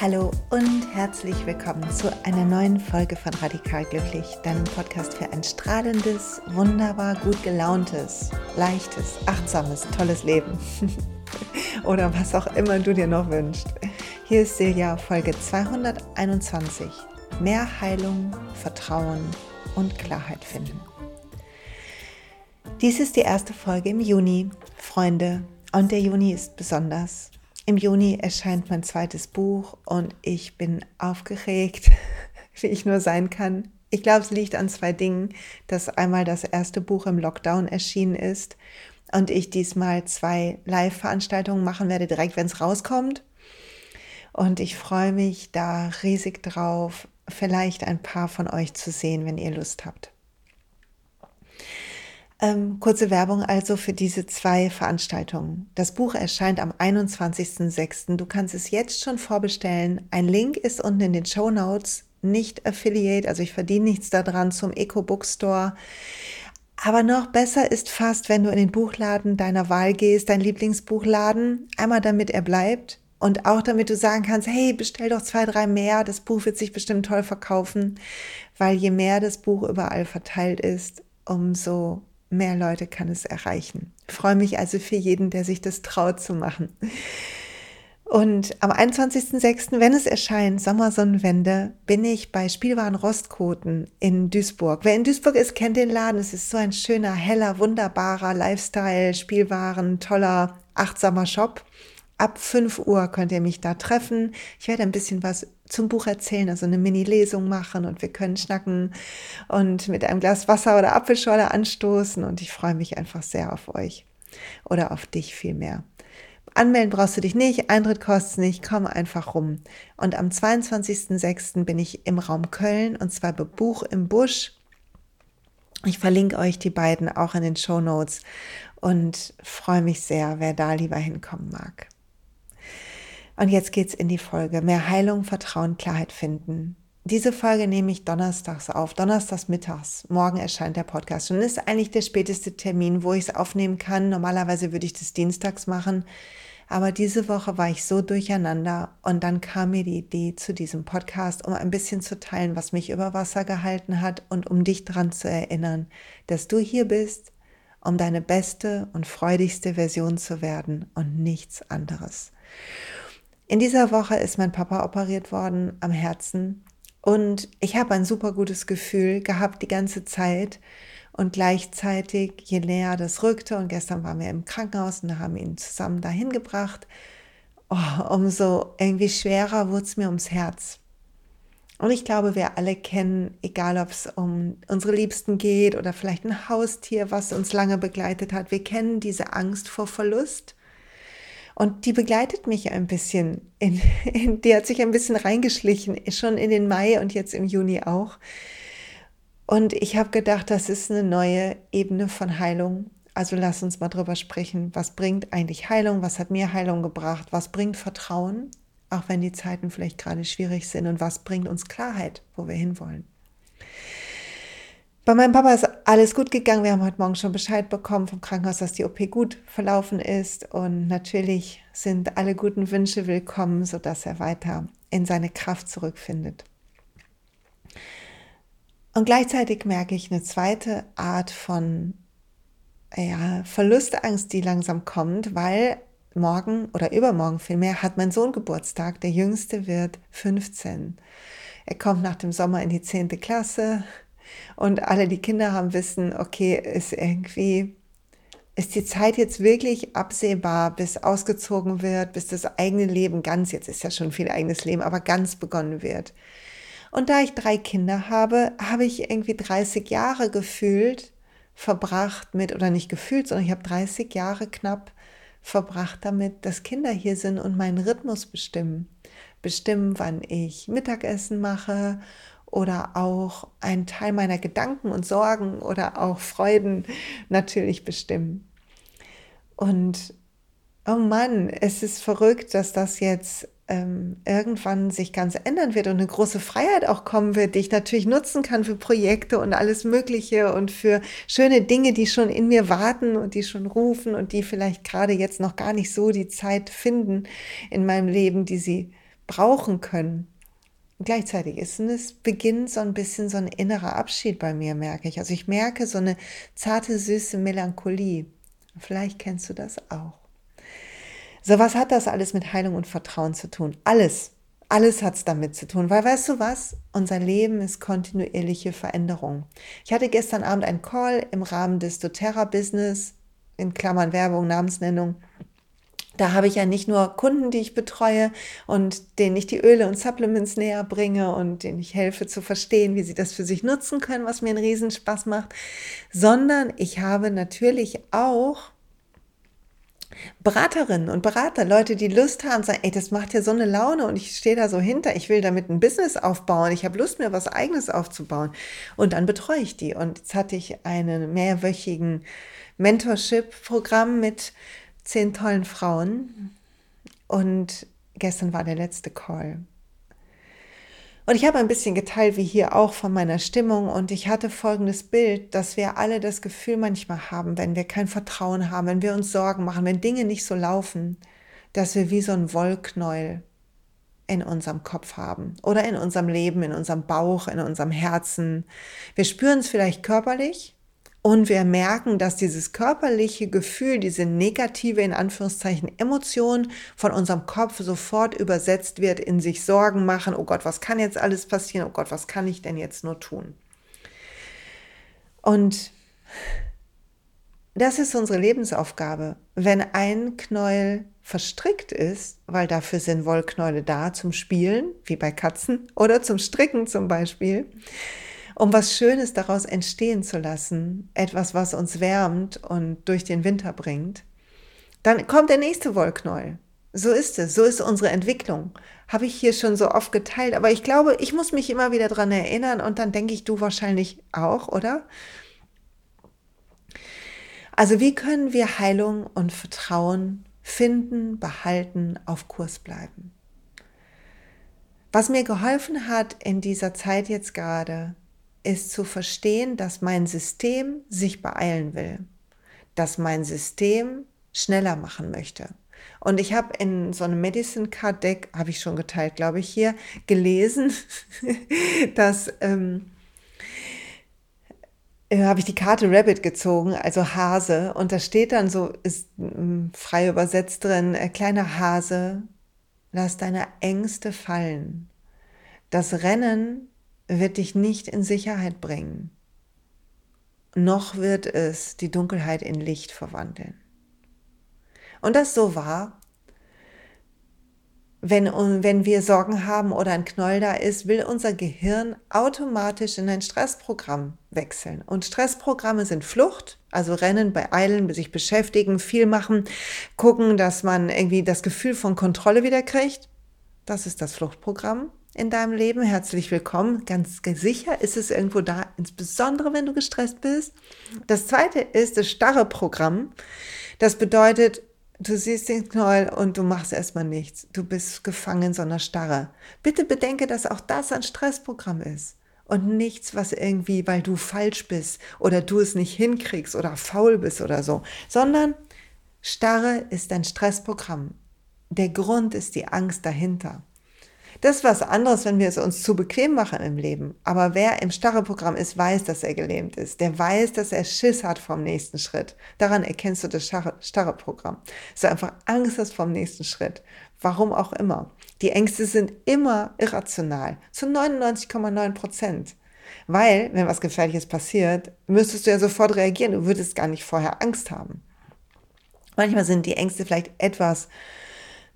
Hallo und herzlich willkommen zu einer neuen Folge von Radikal Glücklich, deinem Podcast für ein strahlendes, wunderbar gut gelauntes, leichtes, achtsames, tolles Leben. Oder was auch immer du dir noch wünschst. Hier ist Silja, Folge 221. Mehr Heilung, Vertrauen und Klarheit finden. Dies ist die erste Folge im Juni, Freunde, und der Juni ist besonders. Im Juni erscheint mein zweites Buch und ich bin aufgeregt, wie ich nur sein kann. Ich glaube, es liegt an zwei Dingen, dass einmal das erste Buch im Lockdown erschienen ist und ich diesmal zwei Live-Veranstaltungen machen werde, direkt wenn es rauskommt. Und ich freue mich da riesig drauf, vielleicht ein paar von euch zu sehen, wenn ihr Lust habt. Ähm, kurze Werbung also für diese zwei Veranstaltungen. Das Buch erscheint am 21.06. Du kannst es jetzt schon vorbestellen. Ein Link ist unten in den Show Notes. Nicht Affiliate, also ich verdiene nichts daran zum Eco Bookstore. Aber noch besser ist fast, wenn du in den Buchladen deiner Wahl gehst, dein Lieblingsbuchladen, einmal damit er bleibt und auch damit du sagen kannst, hey, bestell doch zwei, drei mehr, das Buch wird sich bestimmt toll verkaufen, weil je mehr das Buch überall verteilt ist, umso mehr Leute kann es erreichen. Ich freue mich also für jeden, der sich das traut zu machen. Und am 21.06., wenn es erscheint, Sommersonnenwende, bin ich bei Spielwaren Rostkoten in Duisburg. Wer in Duisburg ist, kennt den Laden. Es ist so ein schöner, heller, wunderbarer Lifestyle, Spielwaren, toller, achtsamer Shop. Ab 5 Uhr könnt ihr mich da treffen. Ich werde ein bisschen was zum Buch erzählen, also eine Mini-Lesung machen und wir können schnacken und mit einem Glas Wasser oder Apfelschorle anstoßen und ich freue mich einfach sehr auf euch oder auf dich vielmehr. Anmelden brauchst du dich nicht, Eintritt kostet nicht, komm einfach rum. Und am 22.06. bin ich im Raum Köln und zwar bei Buch im Busch. Ich verlinke euch die beiden auch in den Show Notes und freue mich sehr, wer da lieber hinkommen mag. Und jetzt geht's in die Folge. Mehr Heilung, Vertrauen, Klarheit finden. Diese Folge nehme ich donnerstags auf, donnerstags mittags. Morgen erscheint der Podcast und ist eigentlich der späteste Termin, wo ich es aufnehmen kann. Normalerweise würde ich das dienstags machen, aber diese Woche war ich so durcheinander und dann kam mir die Idee zu diesem Podcast, um ein bisschen zu teilen, was mich über Wasser gehalten hat und um dich daran zu erinnern, dass du hier bist, um deine beste und freudigste Version zu werden und nichts anderes. In dieser Woche ist mein Papa operiert worden am Herzen und ich habe ein super gutes Gefühl gehabt die ganze Zeit und gleichzeitig, je näher das rückte und gestern waren wir im Krankenhaus und haben ihn zusammen dahin gebracht, oh, umso irgendwie schwerer wurde es mir ums Herz. Und ich glaube, wir alle kennen, egal ob es um unsere Liebsten geht oder vielleicht ein Haustier, was uns lange begleitet hat, wir kennen diese Angst vor Verlust und die begleitet mich ein bisschen. In, in, die hat sich ein bisschen reingeschlichen, schon in den Mai und jetzt im Juni auch. Und ich habe gedacht, das ist eine neue Ebene von Heilung. Also lass uns mal drüber sprechen. Was bringt eigentlich Heilung? Was hat mir Heilung gebracht? Was bringt Vertrauen? Auch wenn die Zeiten vielleicht gerade schwierig sind. Und was bringt uns Klarheit, wo wir hinwollen? Bei meinem Papa ist alles gut gegangen. Wir haben heute Morgen schon Bescheid bekommen vom Krankenhaus, dass die OP gut verlaufen ist. Und natürlich sind alle guten Wünsche willkommen, sodass er weiter in seine Kraft zurückfindet. Und gleichzeitig merke ich eine zweite Art von ja, Verlustangst, die langsam kommt, weil morgen oder übermorgen vielmehr hat mein Sohn Geburtstag. Der jüngste wird 15. Er kommt nach dem Sommer in die 10. Klasse und alle die Kinder haben wissen, okay, ist irgendwie, ist die Zeit jetzt wirklich absehbar, bis ausgezogen wird, bis das eigene Leben ganz, jetzt ist ja schon viel eigenes Leben, aber ganz begonnen wird. Und da ich drei Kinder habe, habe ich irgendwie 30 Jahre gefühlt verbracht mit, oder nicht gefühlt, sondern ich habe 30 Jahre knapp verbracht damit, dass Kinder hier sind und meinen Rhythmus bestimmen. Bestimmen, wann ich Mittagessen mache oder auch einen Teil meiner Gedanken und Sorgen oder auch Freuden natürlich bestimmen. Und oh Mann, es ist verrückt, dass das jetzt ähm, irgendwann sich ganz ändern wird und eine große Freiheit auch kommen wird, die ich natürlich nutzen kann für Projekte und alles Mögliche und für schöne Dinge, die schon in mir warten und die schon rufen und die vielleicht gerade jetzt noch gar nicht so die Zeit finden in meinem Leben, die sie brauchen können. Gleichzeitig ist es beginnt so ein bisschen so ein innerer Abschied bei mir, merke ich. Also ich merke so eine zarte, süße Melancholie. Vielleicht kennst du das auch. So, was hat das alles mit Heilung und Vertrauen zu tun? Alles. Alles hat es damit zu tun, weil weißt du was? Unser Leben ist kontinuierliche Veränderung. Ich hatte gestern Abend einen Call im Rahmen des doTERRA-Business, in Klammern Werbung, Namensnennung. Da habe ich ja nicht nur Kunden, die ich betreue und denen ich die Öle und Supplements näher bringe und denen ich helfe zu verstehen, wie sie das für sich nutzen können, was mir einen Riesenspaß macht, sondern ich habe natürlich auch Beraterinnen und Berater, Leute, die Lust haben, sagen, ey, das macht ja so eine Laune und ich stehe da so hinter, ich will damit ein Business aufbauen, ich habe Lust, mir was eigenes aufzubauen. Und dann betreue ich die. Und jetzt hatte ich einen mehrwöchigen Mentorship-Programm mit zehn tollen Frauen. Und gestern war der letzte Call. Und ich habe ein bisschen geteilt, wie hier auch von meiner Stimmung. Und ich hatte folgendes Bild, dass wir alle das Gefühl manchmal haben, wenn wir kein Vertrauen haben, wenn wir uns Sorgen machen, wenn Dinge nicht so laufen, dass wir wie so ein Wollknäuel in unserem Kopf haben oder in unserem Leben, in unserem Bauch, in unserem Herzen. Wir spüren es vielleicht körperlich, und wir merken, dass dieses körperliche Gefühl, diese negative in Anführungszeichen Emotion von unserem Kopf sofort übersetzt wird in sich Sorgen machen, oh Gott, was kann jetzt alles passieren? Oh Gott, was kann ich denn jetzt nur tun? Und das ist unsere Lebensaufgabe. Wenn ein Knäuel verstrickt ist, weil dafür sind Wollknäule da zum Spielen, wie bei Katzen, oder zum Stricken zum Beispiel, um was Schönes daraus entstehen zu lassen, etwas, was uns wärmt und durch den Winter bringt, dann kommt der nächste Wollknäuel. So ist es, so ist unsere Entwicklung. Habe ich hier schon so oft geteilt, aber ich glaube, ich muss mich immer wieder daran erinnern und dann denke ich, du wahrscheinlich auch, oder? Also wie können wir Heilung und Vertrauen finden, behalten, auf Kurs bleiben? Was mir geholfen hat in dieser Zeit jetzt gerade, ist zu verstehen, dass mein System sich beeilen will, dass mein System schneller machen möchte. Und ich habe in so einem Medicine Card Deck, habe ich schon geteilt, glaube ich, hier gelesen, dass ähm, äh, habe ich die Karte Rabbit gezogen, also Hase, und da steht dann so, ist ähm, frei übersetzt drin, äh, kleiner Hase, lass deine Ängste fallen. Das Rennen wird dich nicht in Sicherheit bringen, noch wird es die Dunkelheit in Licht verwandeln. Und das so war, wenn, wenn wir Sorgen haben oder ein Knoll da ist, will unser Gehirn automatisch in ein Stressprogramm wechseln. Und Stressprogramme sind Flucht, also Rennen, beeilen, sich beschäftigen, viel machen, gucken, dass man irgendwie das Gefühl von Kontrolle wieder kriegt. Das ist das Fluchtprogramm in deinem Leben. Herzlich willkommen. Ganz sicher ist es irgendwo da, insbesondere wenn du gestresst bist. Das zweite ist das starre Programm. Das bedeutet, du siehst den Knäuel und du machst erstmal nichts. Du bist gefangen in so einer Starre. Bitte bedenke, dass auch das ein Stressprogramm ist. Und nichts, was irgendwie, weil du falsch bist oder du es nicht hinkriegst oder faul bist oder so, sondern Starre ist ein Stressprogramm. Der Grund ist die Angst dahinter. Das ist was anderes, wenn wir es uns zu bequem machen im Leben. Aber wer im Starre-Programm ist, weiß, dass er gelähmt ist. Der weiß, dass er Schiss hat vom nächsten Schritt. Daran erkennst du das Starre-Programm. Dass du einfach Angst hast vom nächsten Schritt. Warum auch immer. Die Ängste sind immer irrational. Zu 99,9 Prozent. Weil, wenn was Gefährliches passiert, müsstest du ja sofort reagieren. Du würdest gar nicht vorher Angst haben. Manchmal sind die Ängste vielleicht etwas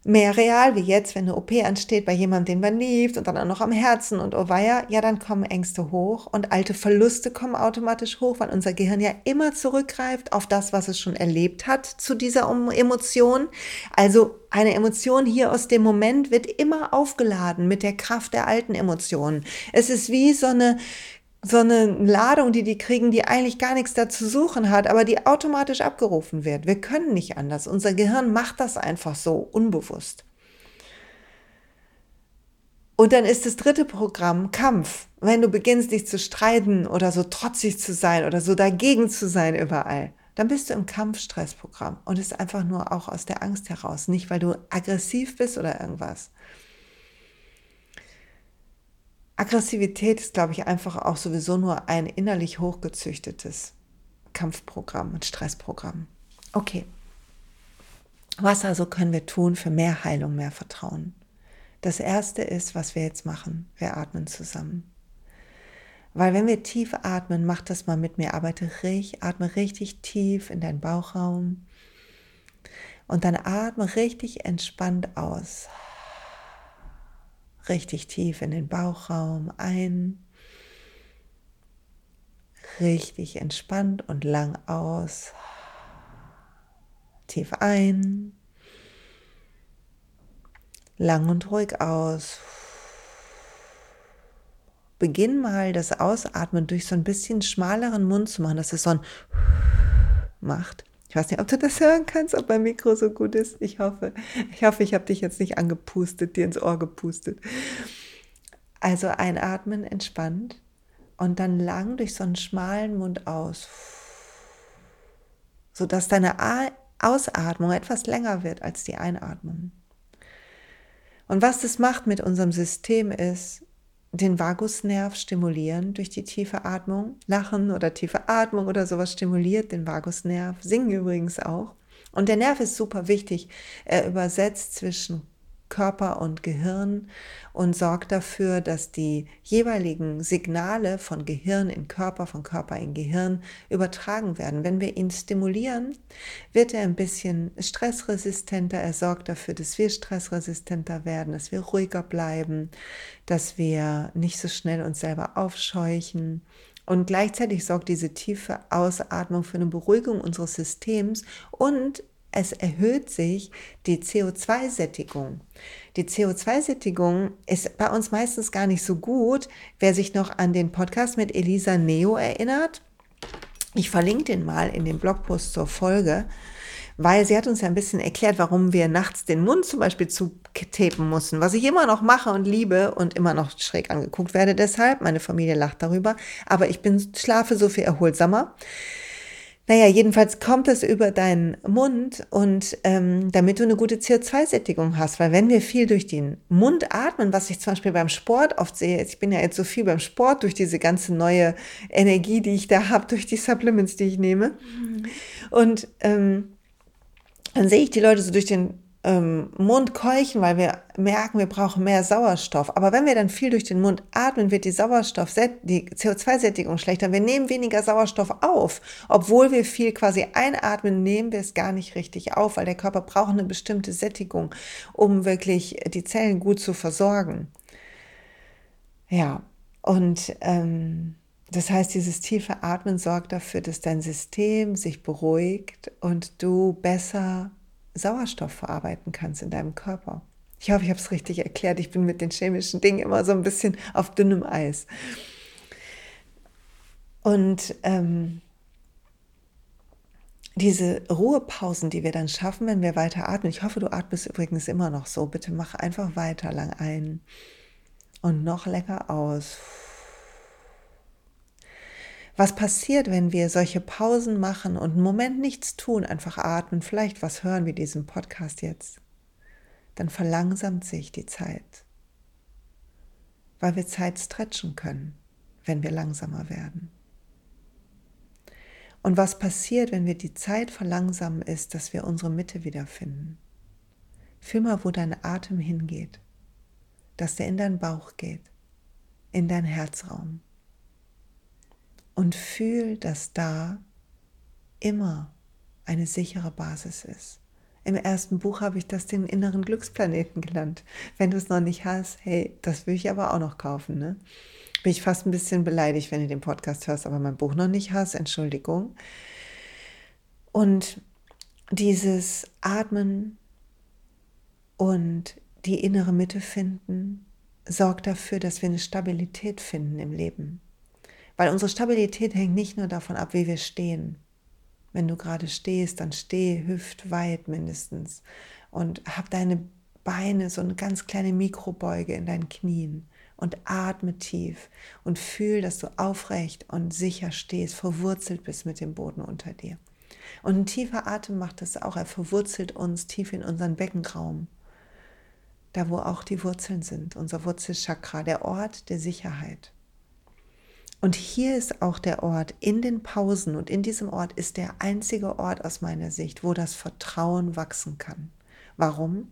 mehr real wie jetzt, wenn eine OP ansteht bei jemandem, den man liebt und dann auch noch am Herzen und oh weia, ja, dann kommen Ängste hoch und alte Verluste kommen automatisch hoch, weil unser Gehirn ja immer zurückgreift auf das, was es schon erlebt hat zu dieser Emotion. Also eine Emotion hier aus dem Moment wird immer aufgeladen mit der Kraft der alten Emotionen. Es ist wie so eine so eine Ladung, die die kriegen, die eigentlich gar nichts da zu suchen hat, aber die automatisch abgerufen wird. Wir können nicht anders. Unser Gehirn macht das einfach so unbewusst. Und dann ist das dritte Programm Kampf. Wenn du beginnst, dich zu streiten oder so trotzig zu sein oder so dagegen zu sein überall, dann bist du im Kampfstressprogramm und ist einfach nur auch aus der Angst heraus, nicht weil du aggressiv bist oder irgendwas. Aggressivität ist, glaube ich, einfach auch sowieso nur ein innerlich hochgezüchtetes Kampfprogramm und Stressprogramm. Okay. Was also können wir tun für mehr Heilung, mehr Vertrauen? Das erste ist, was wir jetzt machen. Wir atmen zusammen. Weil wenn wir tief atmen, mach das mal mit mir. Arbeite richtig, atme richtig tief in deinen Bauchraum. Und dann atme richtig entspannt aus. Richtig tief in den Bauchraum ein. Richtig entspannt und lang aus. Tief ein lang und ruhig aus. Beginn mal das Ausatmen durch so ein bisschen schmaleren Mund zu machen, dass es so ein macht. Ich weiß nicht, ob du das hören kannst, ob mein Mikro so gut ist. Ich hoffe. Ich hoffe, ich habe dich jetzt nicht angepustet, dir ins Ohr gepustet. Also einatmen, entspannt und dann lang durch so einen schmalen Mund aus, sodass deine Ausatmung etwas länger wird als die Einatmung. Und was das macht mit unserem System ist, den Vagusnerv stimulieren durch die tiefe Atmung. Lachen oder tiefe Atmung oder sowas stimuliert den Vagusnerv. Singen übrigens auch. Und der Nerv ist super wichtig. Er übersetzt zwischen Körper und Gehirn und sorgt dafür, dass die jeweiligen Signale von Gehirn in Körper, von Körper in Gehirn übertragen werden. Wenn wir ihn stimulieren, wird er ein bisschen stressresistenter. Er sorgt dafür, dass wir stressresistenter werden, dass wir ruhiger bleiben, dass wir nicht so schnell uns selber aufscheuchen. Und gleichzeitig sorgt diese tiefe Ausatmung für eine Beruhigung unseres Systems und es erhöht sich die CO2-Sättigung. Die CO2-Sättigung ist bei uns meistens gar nicht so gut. Wer sich noch an den Podcast mit Elisa Neo erinnert, ich verlinke den mal in dem Blogpost zur Folge, weil sie hat uns ja ein bisschen erklärt, warum wir nachts den Mund zum Beispiel zutapen mussten, was ich immer noch mache und liebe und immer noch schräg angeguckt werde deshalb. Meine Familie lacht darüber, aber ich bin, schlafe so viel erholsamer. Naja, jedenfalls kommt es über deinen Mund und ähm, damit du eine gute CO2-Sättigung hast, weil wenn wir viel durch den Mund atmen, was ich zum Beispiel beim Sport oft sehe, ich bin ja jetzt so viel beim Sport durch diese ganze neue Energie, die ich da habe, durch die Supplements, die ich nehme. Mhm. Und ähm, dann sehe ich die Leute so durch den ähm, Mund keuchen, weil wir merken, wir brauchen mehr Sauerstoff. Aber wenn wir dann viel durch den Mund atmen, wird die Sauerstoff, die CO2-Sättigung schlechter. Wir nehmen weniger Sauerstoff auf. Obwohl wir viel quasi einatmen, nehmen wir es gar nicht richtig auf, weil der Körper braucht eine bestimmte Sättigung, um wirklich die Zellen gut zu versorgen. Ja, und ähm, das heißt, dieses tiefe Atmen sorgt dafür, dass dein System sich beruhigt und du besser Sauerstoff verarbeiten kannst in deinem Körper. Ich hoffe, ich habe es richtig erklärt. Ich bin mit den chemischen Dingen immer so ein bisschen auf dünnem Eis. Und ähm, diese Ruhepausen, die wir dann schaffen, wenn wir weiter atmen. Ich hoffe, du atmest übrigens immer noch so. Bitte mach einfach weiter lang ein und noch länger aus. Was passiert, wenn wir solche Pausen machen und einen Moment nichts tun, einfach atmen, vielleicht was hören wie diesen Podcast jetzt? Dann verlangsamt sich die Zeit, weil wir Zeit stretchen können, wenn wir langsamer werden. Und was passiert, wenn wir die Zeit verlangsamen, ist, dass wir unsere Mitte wiederfinden. Fühl mal, wo dein Atem hingeht, dass der in deinen Bauch geht, in dein Herzraum und fühl, dass da immer eine sichere Basis ist. Im ersten Buch habe ich das den inneren Glücksplaneten genannt. Wenn du es noch nicht hast, hey, das will ich aber auch noch kaufen. Ne? Bin ich fast ein bisschen beleidigt, wenn du den Podcast hörst, aber mein Buch noch nicht hast. Entschuldigung. Und dieses Atmen und die innere Mitte finden sorgt dafür, dass wir eine Stabilität finden im Leben. Weil unsere Stabilität hängt nicht nur davon ab, wie wir stehen. Wenn du gerade stehst, dann steh hüftweit mindestens und hab deine Beine, so eine ganz kleine Mikrobeuge in deinen Knien und atme tief und fühl, dass du aufrecht und sicher stehst, verwurzelt bist mit dem Boden unter dir. Und ein tiefer Atem macht das auch. Er verwurzelt uns tief in unseren Beckenraum. Da, wo auch die Wurzeln sind, unser Wurzelchakra, der Ort der Sicherheit. Und hier ist auch der Ort in den Pausen und in diesem Ort ist der einzige Ort aus meiner Sicht, wo das Vertrauen wachsen kann. Warum?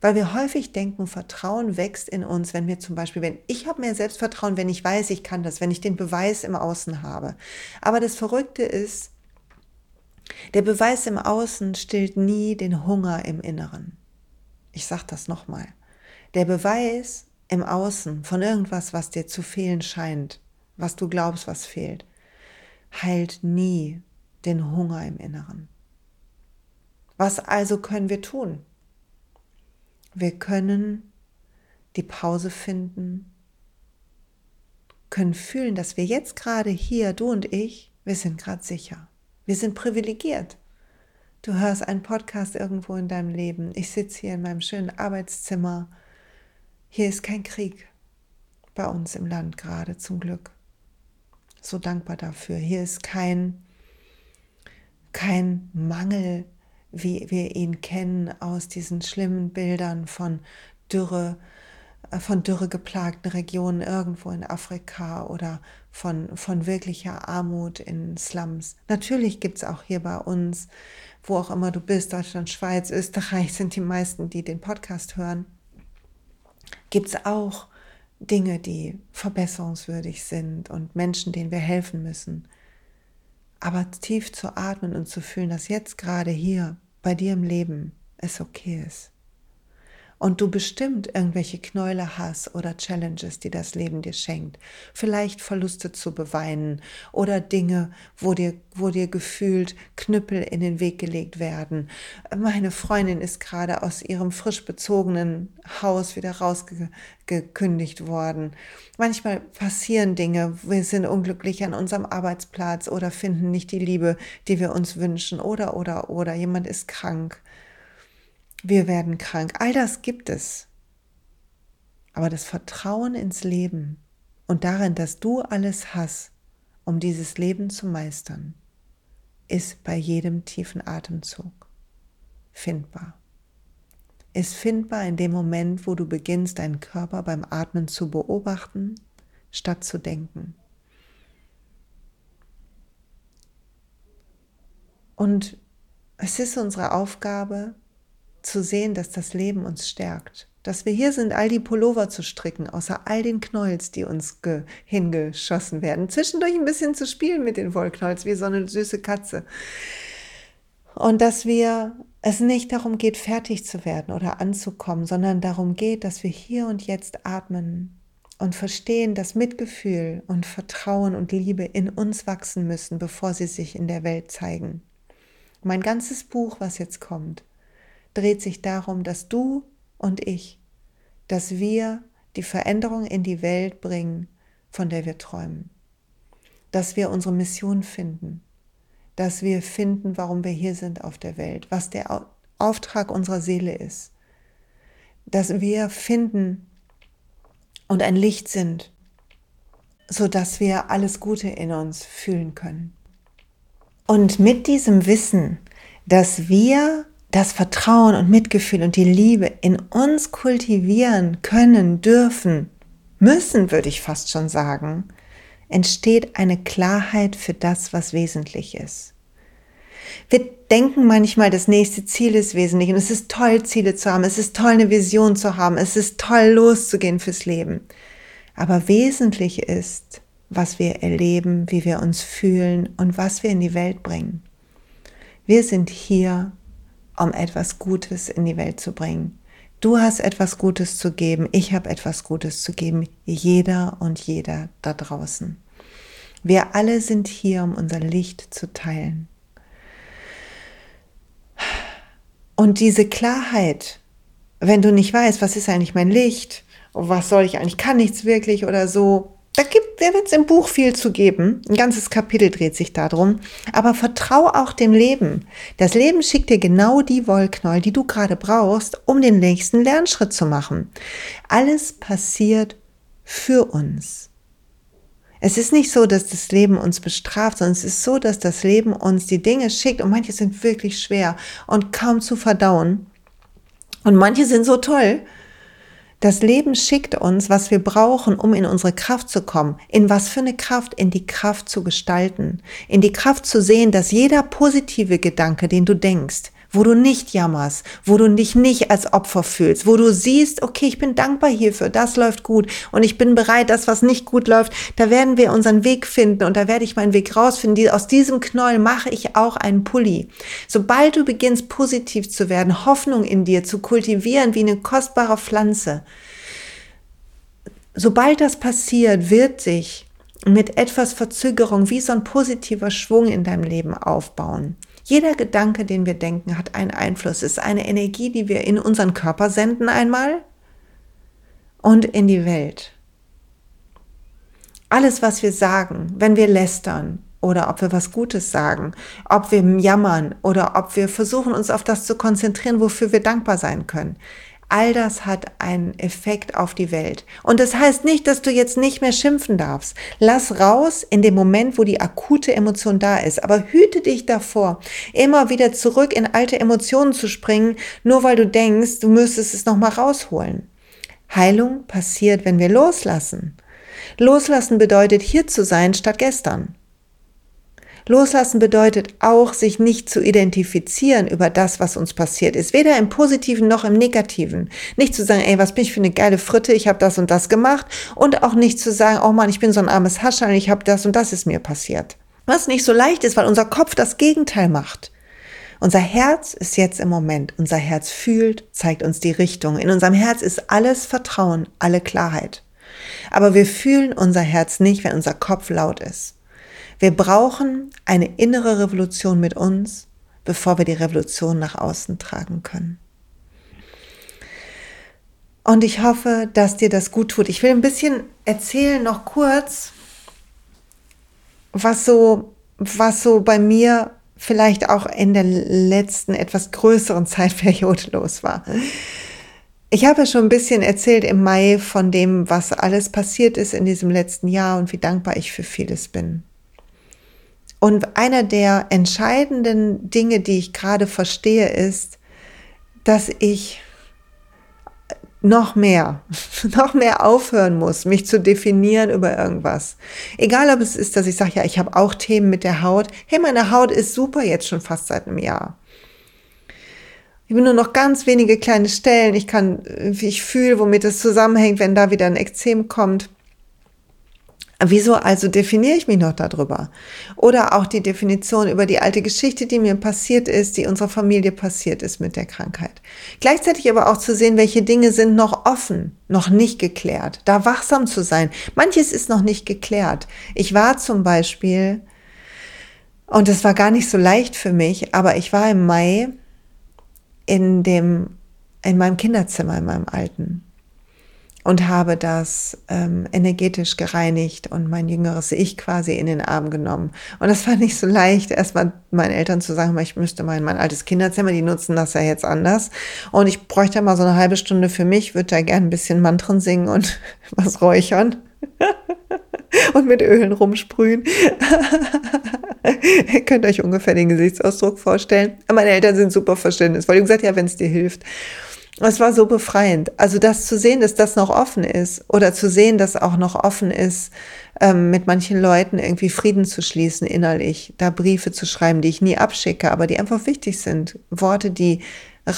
Weil wir häufig denken, Vertrauen wächst in uns, wenn wir zum Beispiel, wenn ich habe mehr Selbstvertrauen, wenn ich weiß, ich kann das, wenn ich den Beweis im Außen habe. Aber das Verrückte ist, der Beweis im Außen stillt nie den Hunger im Inneren. Ich sage das nochmal. Der Beweis im Außen von irgendwas, was dir zu fehlen scheint, was du glaubst, was fehlt, heilt nie den Hunger im Inneren. Was also können wir tun? Wir können die Pause finden, können fühlen, dass wir jetzt gerade hier, du und ich, wir sind gerade sicher. Wir sind privilegiert. Du hörst einen Podcast irgendwo in deinem Leben. Ich sitze hier in meinem schönen Arbeitszimmer. Hier ist kein Krieg bei uns im Land gerade, zum Glück. So dankbar dafür. Hier ist kein, kein Mangel, wie wir ihn kennen aus diesen schlimmen Bildern von Dürre, äh, von Dürre geplagten Regionen irgendwo in Afrika oder von, von wirklicher Armut in Slums. Natürlich gibt es auch hier bei uns, wo auch immer du bist, Deutschland, Schweiz, Österreich sind die meisten, die den Podcast hören, gibt es auch Dinge, die verbesserungswürdig sind und Menschen, denen wir helfen müssen. Aber tief zu atmen und zu fühlen, dass jetzt gerade hier bei dir im Leben es okay ist und du bestimmt irgendwelche Knäule hast oder Challenges, die das Leben dir schenkt. Vielleicht Verluste zu beweinen oder Dinge, wo dir, wo dir gefühlt Knüppel in den Weg gelegt werden. Meine Freundin ist gerade aus ihrem frisch bezogenen Haus wieder rausgekündigt worden. Manchmal passieren Dinge, wir sind unglücklich an unserem Arbeitsplatz oder finden nicht die Liebe, die wir uns wünschen oder, oder, oder jemand ist krank wir werden krank. All das gibt es. Aber das Vertrauen ins Leben und darin, dass du alles hast, um dieses Leben zu meistern, ist bei jedem tiefen Atemzug findbar. Ist findbar in dem Moment, wo du beginnst, deinen Körper beim Atmen zu beobachten, statt zu denken. Und es ist unsere Aufgabe, zu sehen, dass das Leben uns stärkt. Dass wir hier sind, all die Pullover zu stricken, außer all den Knolls, die uns hingeschossen werden. Zwischendurch ein bisschen zu spielen mit den Wollknolls, wie so eine süße Katze. Und dass wir es nicht darum geht, fertig zu werden oder anzukommen, sondern darum geht, dass wir hier und jetzt atmen und verstehen, dass Mitgefühl und Vertrauen und Liebe in uns wachsen müssen, bevor sie sich in der Welt zeigen. Mein ganzes Buch, was jetzt kommt, dreht sich darum, dass du und ich, dass wir die Veränderung in die Welt bringen, von der wir träumen. Dass wir unsere Mission finden. Dass wir finden, warum wir hier sind auf der Welt, was der Auftrag unserer Seele ist. Dass wir finden und ein Licht sind, sodass wir alles Gute in uns fühlen können. Und mit diesem Wissen, dass wir das Vertrauen und Mitgefühl und die Liebe in uns kultivieren können, dürfen, müssen, würde ich fast schon sagen, entsteht eine Klarheit für das, was wesentlich ist. Wir denken manchmal, das nächste Ziel ist wesentlich und es ist toll, Ziele zu haben, es ist toll, eine Vision zu haben, es ist toll, loszugehen fürs Leben. Aber wesentlich ist, was wir erleben, wie wir uns fühlen und was wir in die Welt bringen. Wir sind hier, um etwas Gutes in die Welt zu bringen. Du hast etwas Gutes zu geben, ich habe etwas Gutes zu geben, jeder und jeder da draußen. Wir alle sind hier, um unser Licht zu teilen. Und diese Klarheit, wenn du nicht weißt, was ist eigentlich mein Licht, was soll ich eigentlich, kann nichts wirklich oder so, Da gibt, da wird es im Buch viel zu geben. Ein ganzes Kapitel dreht sich darum. Aber vertrau auch dem Leben. Das Leben schickt dir genau die Wollknäuel, die du gerade brauchst, um den nächsten Lernschritt zu machen. Alles passiert für uns. Es ist nicht so, dass das Leben uns bestraft, sondern es ist so, dass das Leben uns die Dinge schickt und manche sind wirklich schwer und kaum zu verdauen. Und manche sind so toll, das Leben schickt uns, was wir brauchen, um in unsere Kraft zu kommen. In was für eine Kraft? In die Kraft zu gestalten. In die Kraft zu sehen, dass jeder positive Gedanke, den du denkst, wo du nicht jammerst, wo du dich nicht als Opfer fühlst, wo du siehst, okay, ich bin dankbar hierfür, das läuft gut und ich bin bereit, das, was nicht gut läuft, da werden wir unseren Weg finden und da werde ich meinen Weg rausfinden. Aus diesem Knoll mache ich auch einen Pulli. Sobald du beginnst, positiv zu werden, Hoffnung in dir zu kultivieren wie eine kostbare Pflanze, sobald das passiert, wird sich mit etwas Verzögerung wie so ein positiver Schwung in deinem Leben aufbauen. Jeder Gedanke, den wir denken, hat einen Einfluss, ist eine Energie, die wir in unseren Körper senden einmal und in die Welt. Alles, was wir sagen, wenn wir lästern oder ob wir was Gutes sagen, ob wir jammern oder ob wir versuchen, uns auf das zu konzentrieren, wofür wir dankbar sein können, All das hat einen Effekt auf die Welt. Und das heißt nicht, dass du jetzt nicht mehr schimpfen darfst. Lass raus in dem Moment, wo die akute Emotion da ist. Aber hüte dich davor, immer wieder zurück in alte Emotionen zu springen, nur weil du denkst, du müsstest es nochmal rausholen. Heilung passiert, wenn wir loslassen. Loslassen bedeutet, hier zu sein statt gestern. Loslassen bedeutet auch, sich nicht zu identifizieren über das, was uns passiert ist, weder im positiven noch im negativen. Nicht zu sagen, ey, was bin ich für eine geile Fritte, ich habe das und das gemacht und auch nicht zu sagen, oh Mann, ich bin so ein armes Hascher, ich habe das und das ist mir passiert. Was nicht so leicht ist, weil unser Kopf das Gegenteil macht. Unser Herz ist jetzt im Moment. Unser Herz fühlt, zeigt uns die Richtung. In unserem Herz ist alles Vertrauen, alle Klarheit. Aber wir fühlen unser Herz nicht, wenn unser Kopf laut ist. Wir brauchen eine innere Revolution mit uns, bevor wir die Revolution nach außen tragen können. Und ich hoffe, dass dir das gut tut. Ich will ein bisschen erzählen, noch kurz, was so, was so bei mir vielleicht auch in der letzten etwas größeren Zeitperiode los war. Ich habe schon ein bisschen erzählt im Mai von dem, was alles passiert ist in diesem letzten Jahr und wie dankbar ich für vieles bin. Und einer der entscheidenden Dinge, die ich gerade verstehe, ist, dass ich noch mehr, noch mehr aufhören muss, mich zu definieren über irgendwas. Egal, ob es ist, dass ich sage, ja, ich habe auch Themen mit der Haut. Hey, meine Haut ist super jetzt schon fast seit einem Jahr. Ich habe nur noch ganz wenige kleine Stellen. Ich kann, ich fühle, womit es zusammenhängt, wenn da wieder ein Ekzem kommt. Wieso also definiere ich mich noch darüber? Oder auch die Definition über die alte Geschichte, die mir passiert ist, die unserer Familie passiert ist mit der Krankheit. Gleichzeitig aber auch zu sehen, welche Dinge sind noch offen, noch nicht geklärt. Da wachsam zu sein. Manches ist noch nicht geklärt. Ich war zum Beispiel, und es war gar nicht so leicht für mich, aber ich war im Mai in dem, in meinem Kinderzimmer, in meinem alten und habe das ähm, energetisch gereinigt und mein jüngeres Ich quasi in den Arm genommen. Und das war nicht so leicht, erstmal meinen Eltern zu sagen, ich müsste mal in mein altes Kinderzimmer, die nutzen das ja jetzt anders. Und ich bräuchte mal so eine halbe Stunde für mich, würde da gerne ein bisschen Mantren singen und was räuchern. und mit Ölen rumsprühen. Ihr könnt euch ungefähr den Gesichtsausdruck vorstellen. Meine Eltern sind super verständnisvoll. Die haben gesagt, ja, wenn es dir hilft. Es war so befreiend. Also das zu sehen, dass das noch offen ist oder zu sehen, dass auch noch offen ist, ähm, mit manchen Leuten irgendwie Frieden zu schließen innerlich, da Briefe zu schreiben, die ich nie abschicke, aber die einfach wichtig sind. Worte, die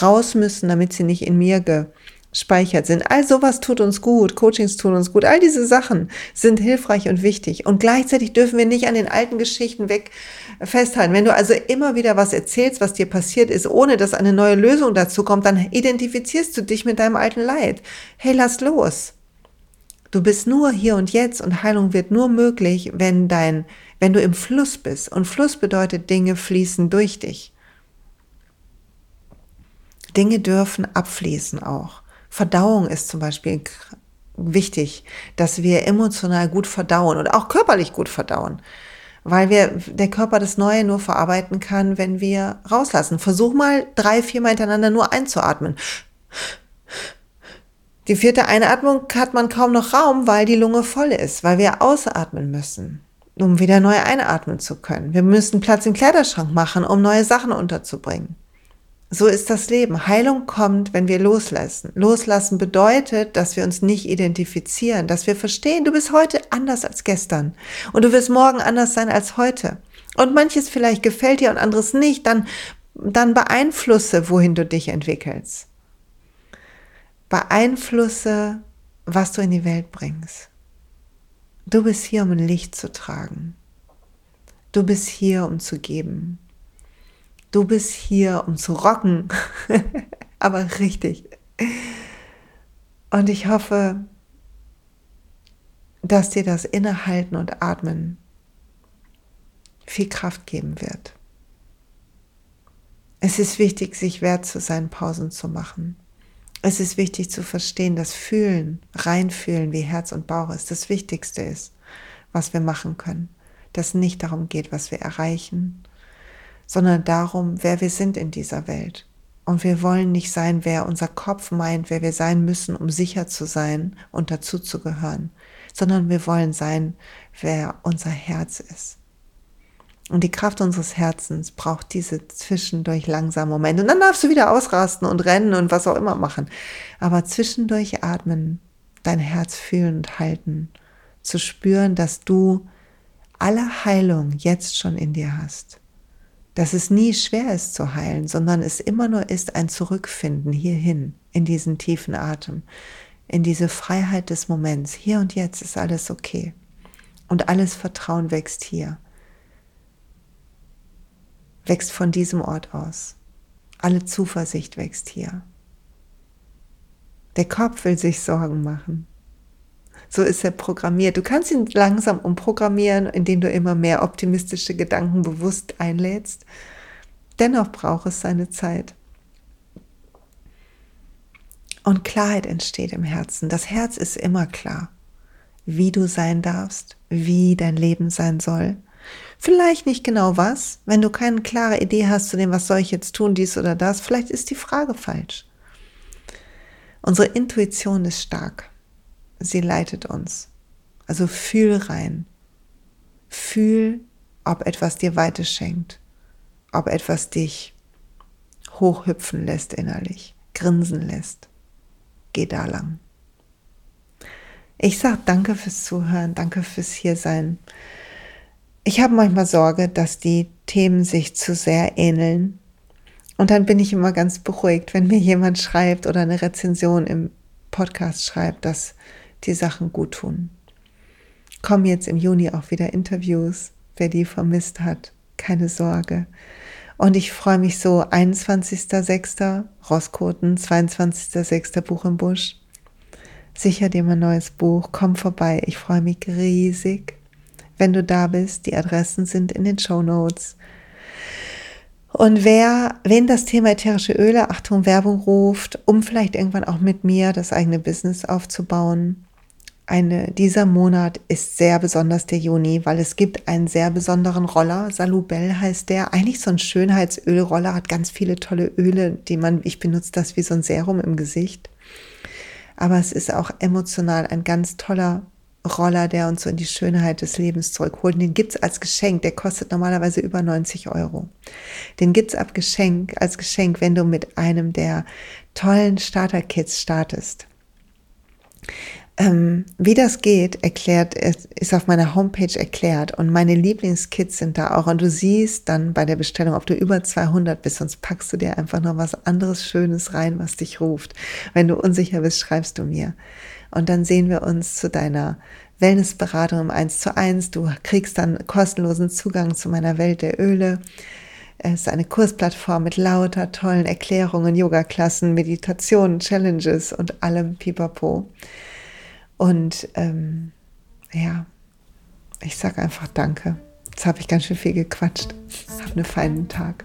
raus müssen, damit sie nicht in mir ge speichert sind. All sowas tut uns gut, Coachings tun uns gut, all diese Sachen sind hilfreich und wichtig. Und gleichzeitig dürfen wir nicht an den alten Geschichten weg festhalten. Wenn du also immer wieder was erzählst, was dir passiert ist, ohne dass eine neue Lösung dazu kommt, dann identifizierst du dich mit deinem alten Leid. Hey, lass los. Du bist nur hier und jetzt und Heilung wird nur möglich, wenn dein, wenn du im Fluss bist. Und Fluss bedeutet, Dinge fließen durch dich. Dinge dürfen abfließen auch. Verdauung ist zum Beispiel wichtig, dass wir emotional gut verdauen und auch körperlich gut verdauen. Weil wir, der Körper das Neue nur verarbeiten kann, wenn wir rauslassen. Versuch mal drei, viermal hintereinander nur einzuatmen. Die vierte Einatmung hat man kaum noch Raum, weil die Lunge voll ist, weil wir ausatmen müssen, um wieder neu einatmen zu können. Wir müssen Platz im Kleiderschrank machen, um neue Sachen unterzubringen. So ist das Leben. Heilung kommt, wenn wir loslassen. Loslassen bedeutet, dass wir uns nicht identifizieren, dass wir verstehen, du bist heute anders als gestern und du wirst morgen anders sein als heute. Und manches vielleicht gefällt dir und anderes nicht, dann, dann beeinflusse, wohin du dich entwickelst. Beeinflusse, was du in die Welt bringst. Du bist hier, um ein Licht zu tragen. Du bist hier, um zu geben. Du bist hier, um zu rocken, aber richtig. Und ich hoffe, dass dir das Innehalten und Atmen viel Kraft geben wird. Es ist wichtig, sich wert zu sein, Pausen zu machen. Es ist wichtig zu verstehen, dass Fühlen, reinfühlen, wie Herz und Bauch ist, das Wichtigste ist, was wir machen können. Dass es nicht darum geht, was wir erreichen, sondern darum, wer wir sind in dieser Welt. Und wir wollen nicht sein, wer unser Kopf meint, wer wir sein müssen, um sicher zu sein und dazu zu gehören, sondern wir wollen sein, wer unser Herz ist. Und die Kraft unseres Herzens braucht diese zwischendurch langsamen Momente. Und dann darfst du wieder ausrasten und rennen und was auch immer machen. Aber zwischendurch atmen, dein Herz fühlen und halten, zu spüren, dass du alle Heilung jetzt schon in dir hast dass es nie schwer ist zu heilen, sondern es immer nur ist ein Zurückfinden hierhin, in diesen tiefen Atem, in diese Freiheit des Moments. Hier und jetzt ist alles okay. Und alles Vertrauen wächst hier. Wächst von diesem Ort aus. Alle Zuversicht wächst hier. Der Kopf will sich Sorgen machen. So ist er programmiert. Du kannst ihn langsam umprogrammieren, indem du immer mehr optimistische Gedanken bewusst einlädst. Dennoch braucht es seine Zeit. Und Klarheit entsteht im Herzen. Das Herz ist immer klar, wie du sein darfst, wie dein Leben sein soll. Vielleicht nicht genau was, wenn du keine klare Idee hast zu dem, was soll ich jetzt tun, dies oder das, vielleicht ist die Frage falsch. Unsere Intuition ist stark sie leitet uns. Also fühl rein. Fühl, ob etwas dir Weite schenkt, ob etwas dich hochhüpfen lässt innerlich, grinsen lässt. Geh da lang. Ich sage danke fürs Zuhören, danke fürs Hiersein. Ich habe manchmal Sorge, dass die Themen sich zu sehr ähneln. Und dann bin ich immer ganz beruhigt, wenn mir jemand schreibt oder eine Rezension im Podcast schreibt, dass die Sachen gut tun. Kommen jetzt im Juni auch wieder Interviews, wer die vermisst hat, keine Sorge. Und ich freue mich so, 21.06. Rosskoten, 22.06. Buch im Busch. Sicher dir mein neues Buch, komm vorbei, ich freue mich riesig. Wenn du da bist, die Adressen sind in den Show Notes. Und wer, wen das Thema ätherische Öle, Achtung, Werbung ruft, um vielleicht irgendwann auch mit mir das eigene Business aufzubauen, eine, dieser Monat ist sehr besonders der Juni, weil es gibt einen sehr besonderen Roller. Salubel heißt der. Eigentlich so ein Schönheitsölroller, hat ganz viele tolle Öle, die man, ich benutze das wie so ein Serum im Gesicht. Aber es ist auch emotional ein ganz toller Roller, der uns so in die Schönheit des Lebens zurückholt. Den gibt's als Geschenk. Der kostet normalerweise über 90 Euro. Den gibt's ab Geschenk, als Geschenk, wenn du mit einem der tollen Starter-Kits startest. Ähm, wie das geht, erklärt, ist auf meiner Homepage erklärt und meine Lieblingskits sind da auch und du siehst dann bei der Bestellung, ob du über 200 bist, sonst packst du dir einfach noch was anderes Schönes rein, was dich ruft. Wenn du unsicher bist, schreibst du mir. Und dann sehen wir uns zu deiner Wellnessberatung im 1 zu 1. Du kriegst dann kostenlosen Zugang zu meiner Welt der Öle. Es ist eine Kursplattform mit lauter tollen Erklärungen, Yoga-Klassen, Meditationen, Challenges und allem Pipapo. Und ähm, ja, ich sage einfach Danke. Jetzt habe ich ganz schön viel gequatscht. Hab einen feinen Tag.